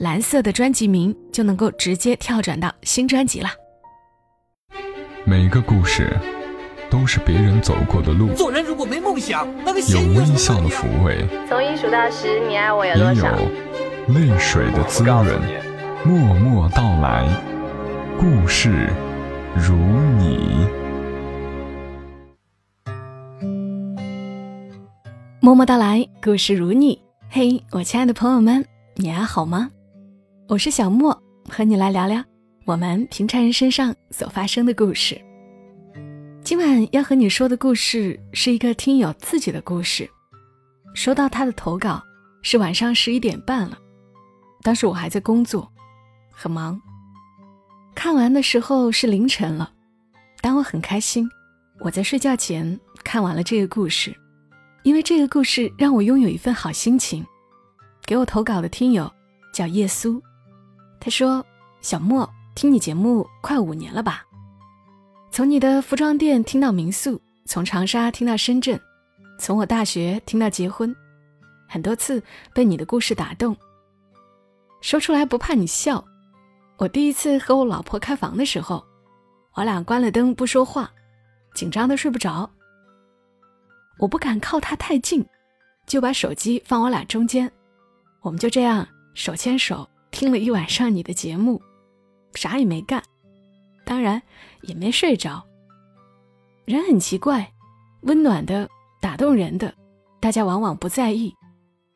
蓝色的专辑名就能够直接跳转到新专辑了。每个故事都是别人走过的路。做人如果没梦想，那个有微笑的抚慰，从一数到十，你爱我有多少？也有泪水的滋润。默默到来，故事如你。默默到来，故事如你。嘿，我亲爱的朋友们，你还好吗？我是小莫，和你来聊聊我们平常人身上所发生的故事。今晚要和你说的故事是一个听友自己的故事。收到他的投稿是晚上十一点半了，当时我还在工作，很忙。看完的时候是凌晨了，但我很开心，我在睡觉前看完了这个故事，因为这个故事让我拥有一份好心情。给我投稿的听友叫叶苏。他说：“小莫，听你节目快五年了吧？从你的服装店听到民宿，从长沙听到深圳，从我大学听到结婚，很多次被你的故事打动。说出来不怕你笑，我第一次和我老婆开房的时候，我俩关了灯不说话，紧张的睡不着。我不敢靠她太近，就把手机放我俩中间，我们就这样手牵手。”听了一晚上你的节目，啥也没干，当然也没睡着。人很奇怪，温暖的、打动人的，大家往往不在意，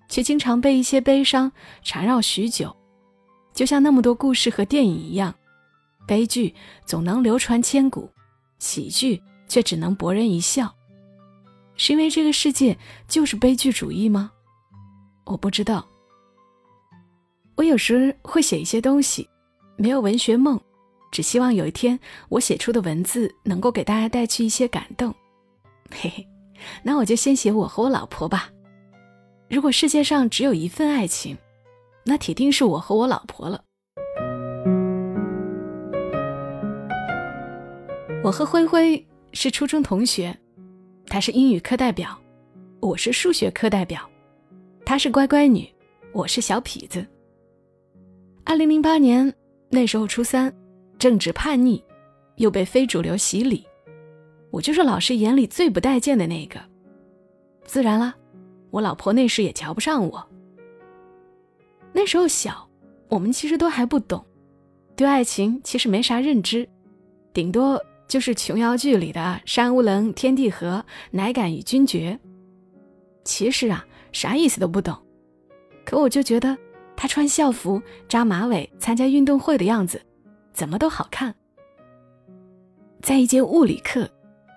却经常被一些悲伤缠绕许久。就像那么多故事和电影一样，悲剧总能流传千古，喜剧却只能博人一笑。是因为这个世界就是悲剧主义吗？我不知道。我有时会写一些东西，没有文学梦，只希望有一天我写出的文字能够给大家带去一些感动。嘿嘿，那我就先写我和我老婆吧。如果世界上只有一份爱情，那铁定是我和我老婆了。我和灰灰是初中同学，她是英语课代表，我是数学课代表，她是乖乖女，我是小痞子。二零零八年，那时候初三，正值叛逆，又被非主流洗礼，我就是老师眼里最不待见的那个。自然了，我老婆那时也瞧不上我。那时候小，我们其实都还不懂，对爱情其实没啥认知，顶多就是琼瑶剧里的“山无棱，天地合，乃敢与君绝”。其实啊，啥意思都不懂，可我就觉得。他穿校服、扎马尾参加运动会的样子，怎么都好看。在一节物理课，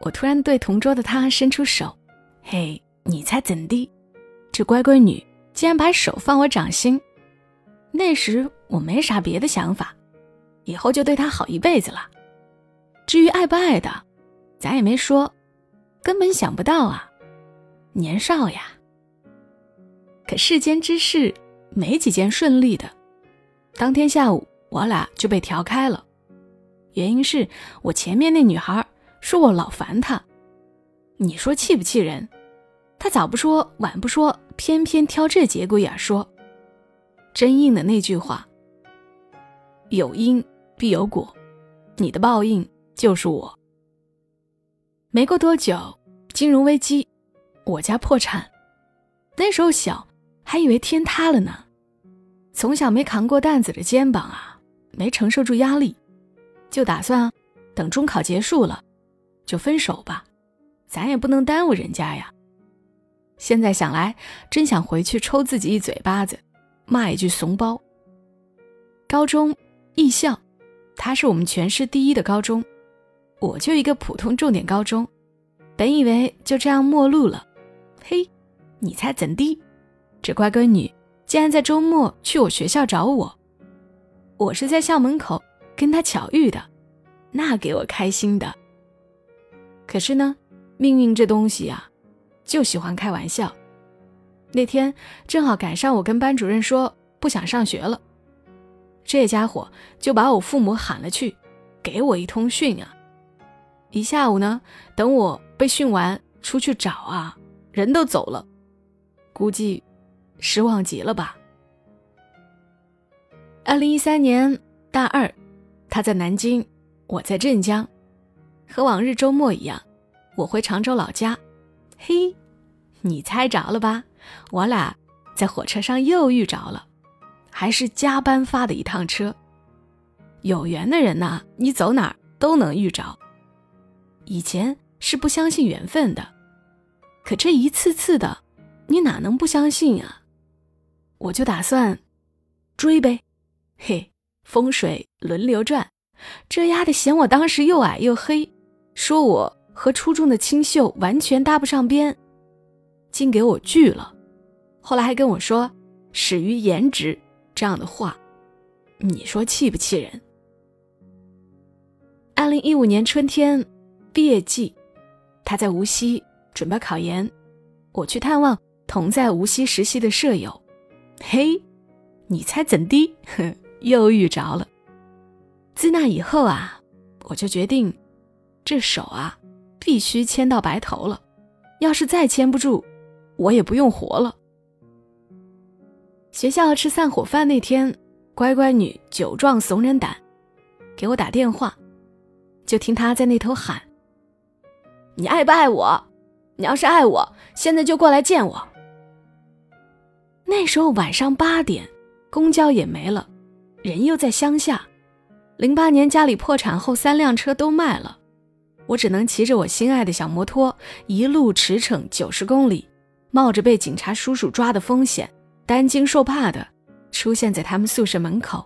我突然对同桌的他伸出手：“嘿，你猜怎地？”这乖乖女竟然把手放我掌心。那时我没啥别的想法，以后就对她好一辈子了。至于爱不爱的，咱也没说，根本想不到啊，年少呀。可世间之事。没几件顺利的，当天下午我俩就被调开了，原因是我前面那女孩说我老烦她，你说气不气人？她早不说晚不说，偏偏挑这节骨眼说，真应的那句话：有因必有果，你的报应就是我。没过多久，金融危机，我家破产，那时候小。还以为天塌了呢，从小没扛过担子的肩膀啊，没承受住压力，就打算等中考结束了就分手吧，咱也不能耽误人家呀。现在想来，真想回去抽自己一嘴巴子，骂一句怂包。高中艺校，他是我们全市第一的高中，我就一个普通重点高中，本以为就这样陌路了，嘿，你猜怎地？这乖闺女竟然在周末去我学校找我，我是在校门口跟他巧遇的，那给我开心的。可是呢，命运这东西啊，就喜欢开玩笑。那天正好赶上我跟班主任说不想上学了，这家伙就把我父母喊了去，给我一通训啊！一下午呢，等我被训完出去找啊，人都走了，估计失望极了吧。二零一三年大二，他在南京，我在镇江，和往日周末一样，我回常州老家。嘿，你猜着了吧？我俩在火车上又遇着了，还是加班发的一趟车。有缘的人呐，你走哪儿都能遇着。以前是不相信缘分的，可这一次次的，你哪能不相信啊？我就打算追呗。嘿，风水轮流转，这丫的嫌我当时又矮又黑，说我和初中的清秀完全搭不上边，竟给我拒了。后来还跟我说“始于颜值”这样的话，你说气不气人？二零一五年春天毕业季，他在无锡准备考研，我去探望同在无锡实习的舍友。嘿，你猜怎地？又遇着了。自那以后啊，我就决定，这手啊必须牵到白头了。要是再牵不住，我也不用活了。学校吃散伙饭那天，乖乖女酒壮怂人胆，给我打电话，就听她在那头喊：“你爱不爱我？你要是爱我，现在就过来见我。”那时候晚上八点，公交也没了，人又在乡下。零八年家里破产后，三辆车都卖了，我只能骑着我心爱的小摩托，一路驰骋九十公里，冒着被警察叔叔抓的风险。担惊受怕的出现在他们宿舍门口。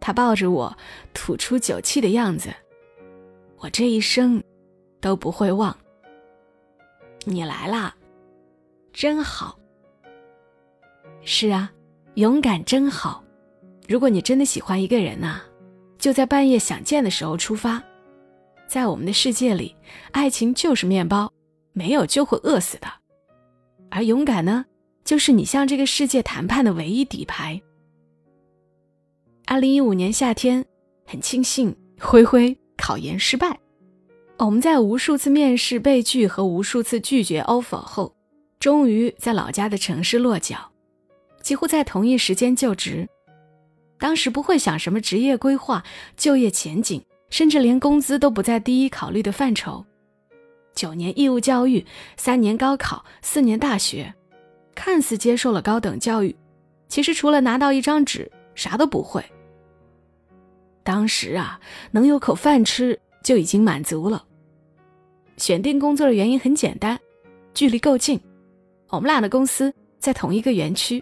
他抱着我，吐出酒气的样子，我这一生都不会忘。你来啦，真好。是啊，勇敢真好。如果你真的喜欢一个人呐，就在半夜想见的时候出发。在我们的世界里，爱情就是面包，没有就会饿死的。而勇敢呢？就是你向这个世界谈判的唯一底牌。二零一五年夏天，很庆幸灰灰考研失败。我们在无数次面试被拒和无数次拒绝 offer 后，终于在老家的城市落脚，几乎在同一时间就职。当时不会想什么职业规划、就业前景，甚至连工资都不在第一考虑的范畴。九年义务教育，三年高考，四年大学。看似接受了高等教育，其实除了拿到一张纸，啥都不会。当时啊，能有口饭吃就已经满足了。选定工作的原因很简单，距离够近。我们俩的公司在同一个园区，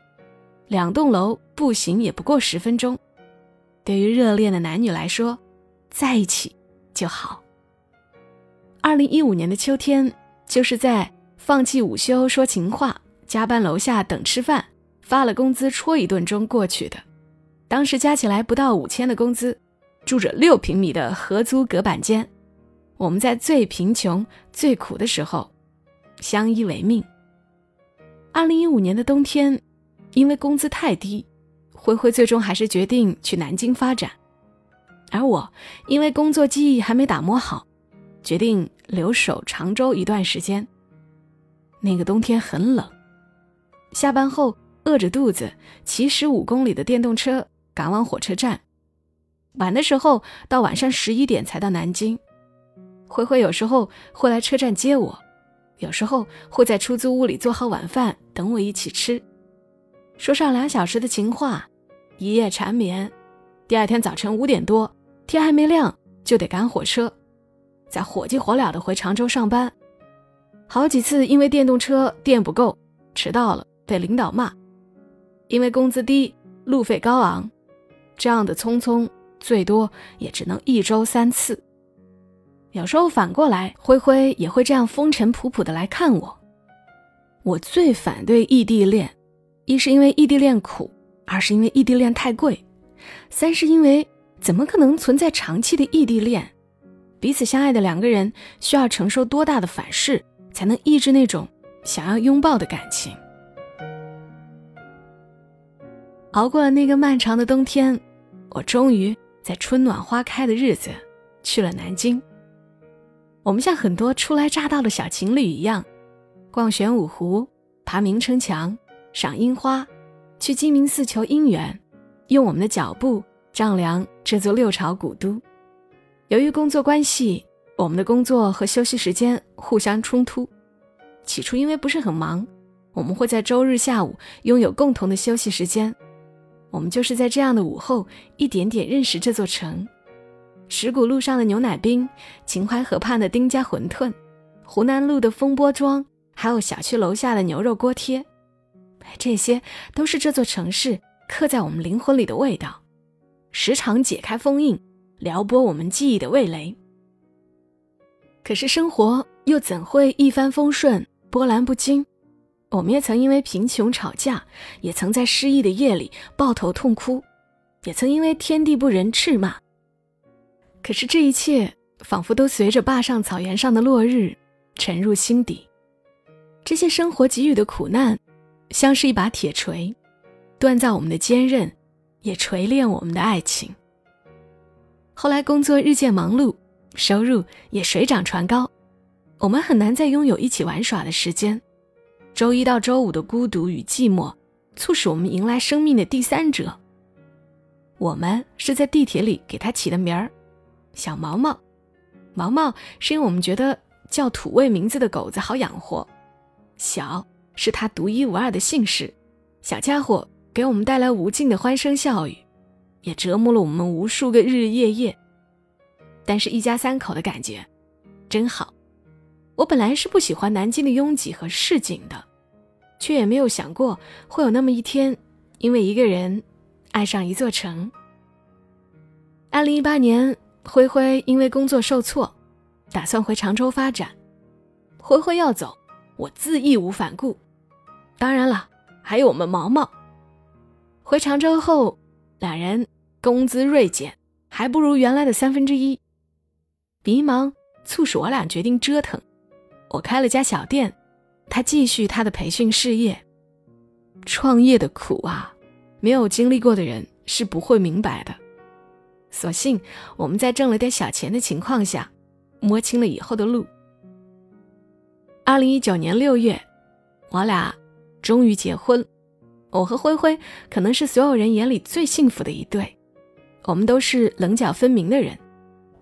两栋楼步行也不过十分钟。对于热恋的男女来说，在一起就好。二零一五年的秋天，就是在放弃午休说情话。加班楼下等吃饭，发了工资戳一顿中过去的，当时加起来不到五千的工资，住着六平米的合租隔板间，我们在最贫穷、最苦的时候相依为命。二零一五年的冬天，因为工资太低，灰灰最终还是决定去南京发展，而我因为工作记忆还没打磨好，决定留守常州一段时间。那个冬天很冷。下班后饿着肚子骑十五公里的电动车赶往火车站，晚的时候到晚上十一点才到南京。灰灰有时候会来车站接我，有时候会在出租屋里做好晚饭等我一起吃，说上两小时的情话，一夜缠绵。第二天早晨五点多，天还没亮就得赶火车，再火急火燎的回常州上班。好几次因为电动车电不够，迟到了。被领导骂，因为工资低、路费高昂，这样的匆匆最多也只能一周三次。有时候反过来，灰灰也会这样风尘仆仆的来看我。我最反对异地恋，一是因为异地恋苦，二是因为异地恋太贵。三是因为怎么可能存在长期的异地恋？彼此相爱的两个人需要承受多大的反噬，才能抑制那种想要拥抱的感情？熬过了那个漫长的冬天，我终于在春暖花开的日子去了南京。我们像很多初来乍到的小情侣一样，逛玄武湖、爬明城墙、赏樱花，去鸡鸣寺求姻缘，用我们的脚步丈量这座六朝古都。由于工作关系，我们的工作和休息时间互相冲突。起初因为不是很忙，我们会在周日下午拥有共同的休息时间。我们就是在这样的午后，一点点认识这座城。石鼓路上的牛奶冰，秦淮河畔的丁家馄饨，湖南路的风波庄，还有小区楼下的牛肉锅贴，这些都是这座城市刻在我们灵魂里的味道，时常解开封印。撩拨我们记忆的味蕾。可是生活又怎会一帆风顺、波澜不惊？我们也曾因为贫穷吵架，也曾在失意的夜里抱头痛哭，也曾因为天地不仁斥骂。可是这一切仿佛都随着坝上草原上的落日沉入心底。这些生活给予的苦难，像是一把铁锤，锻造我们的坚韧，也锤炼我们的爱情。后来工作日渐忙碌，收入也水涨船高，我们很难再拥有一起玩耍的时间。周一到周五的孤独与寂寞，促使我们迎来生命的第三者。我们是在地铁里给他起的名儿，小毛毛。毛毛是因为我们觉得叫土味名字的狗子好养活。小是他独一无二的姓氏，小家伙给我们带来无尽的欢声笑语。也折磨了我们无数个日日夜夜，但是，一家三口的感觉真好。我本来是不喜欢南京的拥挤和市井的，却也没有想过会有那么一天，因为一个人爱上一座城。二零一八年，灰灰因为工作受挫，打算回常州发展。灰灰要走，我自义无反顾。当然了，还有我们毛毛。回常州后，两人。工资锐减，还不如原来的三分之一。迷茫促使我俩决定折腾。我开了家小店，他继续他的培训事业。创业的苦啊，没有经历过的人是不会明白的。所幸我们在挣了点小钱的情况下，摸清了以后的路。二零一九年六月，我俩终于结婚。我和灰灰可能是所有人眼里最幸福的一对。我们都是棱角分明的人，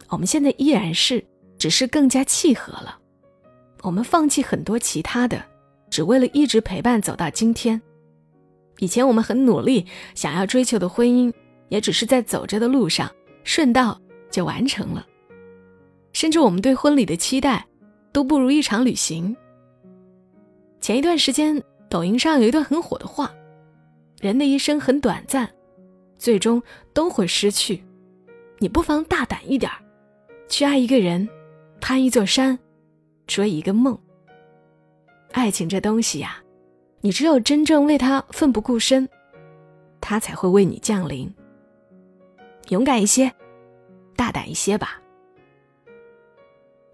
我们现在依然是，只是更加契合了。我们放弃很多其他的，只为了一直陪伴走到今天。以前我们很努力想要追求的婚姻，也只是在走着的路上顺道就完成了。甚至我们对婚礼的期待，都不如一场旅行。前一段时间，抖音上有一段很火的话：“人的一生很短暂。”最终都会失去，你不妨大胆一点，去爱一个人，攀一座山，追一个梦。爱情这东西呀，你只有真正为他奋不顾身，他才会为你降临。勇敢一些，大胆一些吧。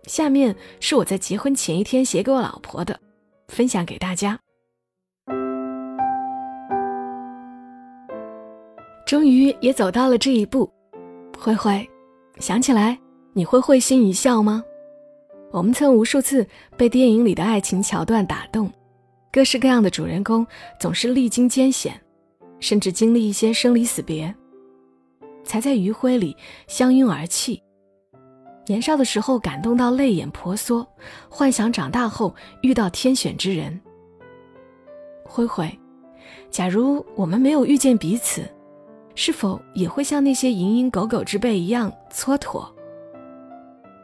下面是我在结婚前一天写给我老婆的，分享给大家。终于也走到了这一步，灰灰，想起来你会会心一笑吗？我们曾无数次被电影里的爱情桥段打动，各式各样的主人公总是历经艰险，甚至经历一些生离死别，才在余晖里相拥而泣。年少的时候感动到泪眼婆娑，幻想长大后遇到天选之人。灰灰，假如我们没有遇见彼此。是否也会像那些蝇营狗苟之辈一样蹉跎？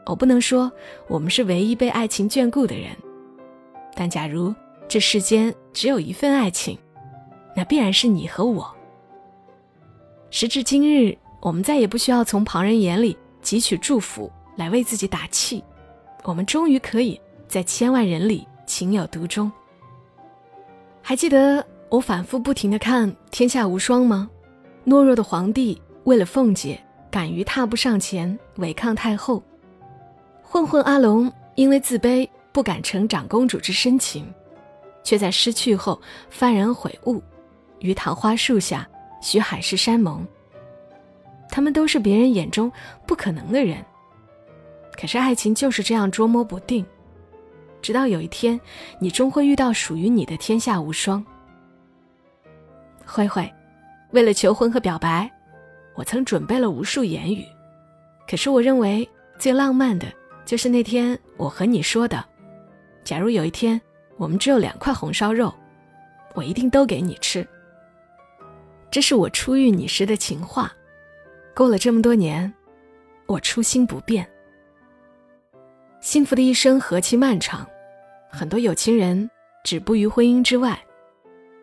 我不能说我们是唯一被爱情眷顾的人，但假如这世间只有一份爱情，那必然是你和我。时至今日，我们再也不需要从旁人眼里汲取祝福来为自己打气，我们终于可以在千万人里情有独钟。还记得我反复不停的看《天下无双》吗？懦弱的皇帝为了凤姐，敢于踏步上前违抗太后；混混阿龙因为自卑，不敢承长公主之深情，却在失去后幡然悔悟，于桃花树下许海誓山盟。他们都是别人眼中不可能的人，可是爱情就是这样捉摸不定，直到有一天，你终会遇到属于你的天下无双。慧慧，为了求婚和表白，我曾准备了无数言语，可是我认为最浪漫的就是那天我和你说的：假如有一天我们只有两块红烧肉，我一定都给你吃。这是我初遇你时的情话。过了这么多年，我初心不变。幸福的一生何其漫长，很多有情人止步于婚姻之外，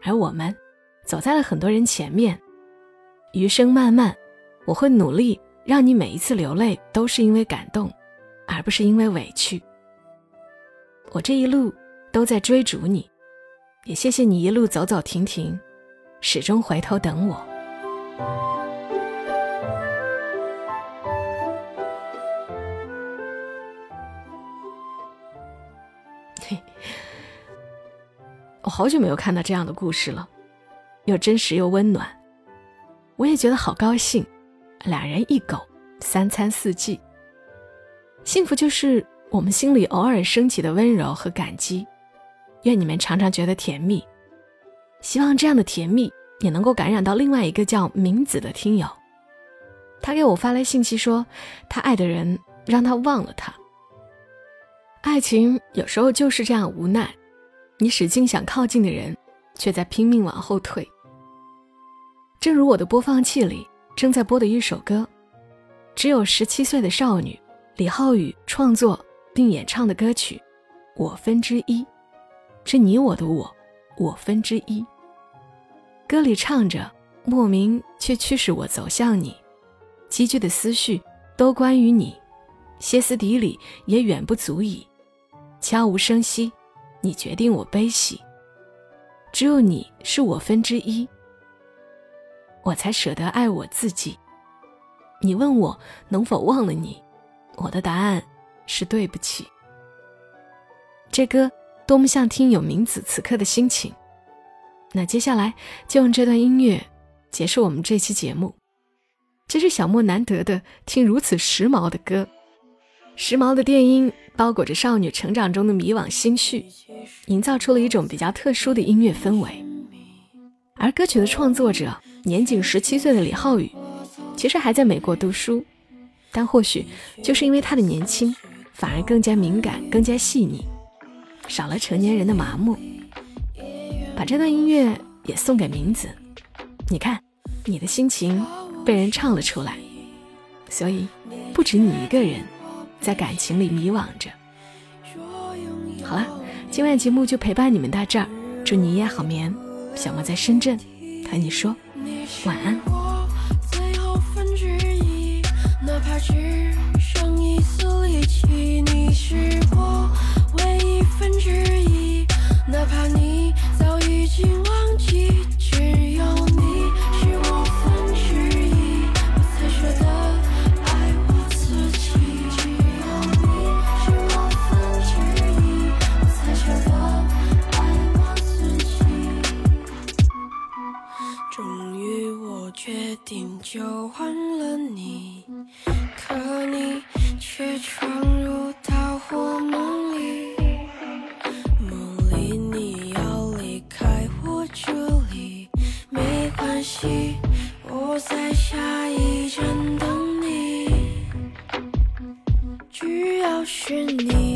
而我们走在了很多人前面。余生漫漫，我会努力让你每一次流泪都是因为感动，而不是因为委屈。我这一路都在追逐你，也谢谢你一路走走停停，始终回头等我。嘿 我好久没有看到这样的故事了，又真实又温暖，我也觉得好高兴。俩人一狗，三餐四季，幸福就是我们心里偶尔升起的温柔和感激。愿你们常常觉得甜蜜，希望这样的甜蜜也能够感染到另外一个叫明子的听友。他给我发来信息说，他爱的人让他忘了他。爱情有时候就是这样无奈。你使劲想靠近的人，却在拼命往后退。正如我的播放器里正在播的一首歌，只有十七岁的少女李浩宇创作并演唱的歌曲《我分之一》，是你我的我，我分之一。歌里唱着，莫名却驱使我走向你，积聚的思绪都关于你，歇斯底里也远不足以，悄无声息。你决定我悲喜，只有你是我分之一，我才舍得爱我自己。你问我能否忘了你，我的答案是对不起。这歌多么像听友明子此刻的心情。那接下来就用这段音乐结束我们这期节目。这是小莫难得的听如此时髦的歌。时髦的电音包裹着少女成长中的迷惘心绪，营造出了一种比较特殊的音乐氛围。而歌曲的创作者年仅十七岁的李浩宇，其实还在美国读书，但或许就是因为他的年轻，反而更加敏感、更加细腻，少了成年人的麻木。把这段音乐也送给明子，你看，你的心情被人唱了出来，所以不止你一个人。在感情里迷惘着。好了，今晚节目就陪伴你们到这儿，祝你一夜好眠。小莫在深圳，和你说晚安。哪怕只剩一丝力气，你是我唯一分之一？这里没关系我在下一站等你。只要是你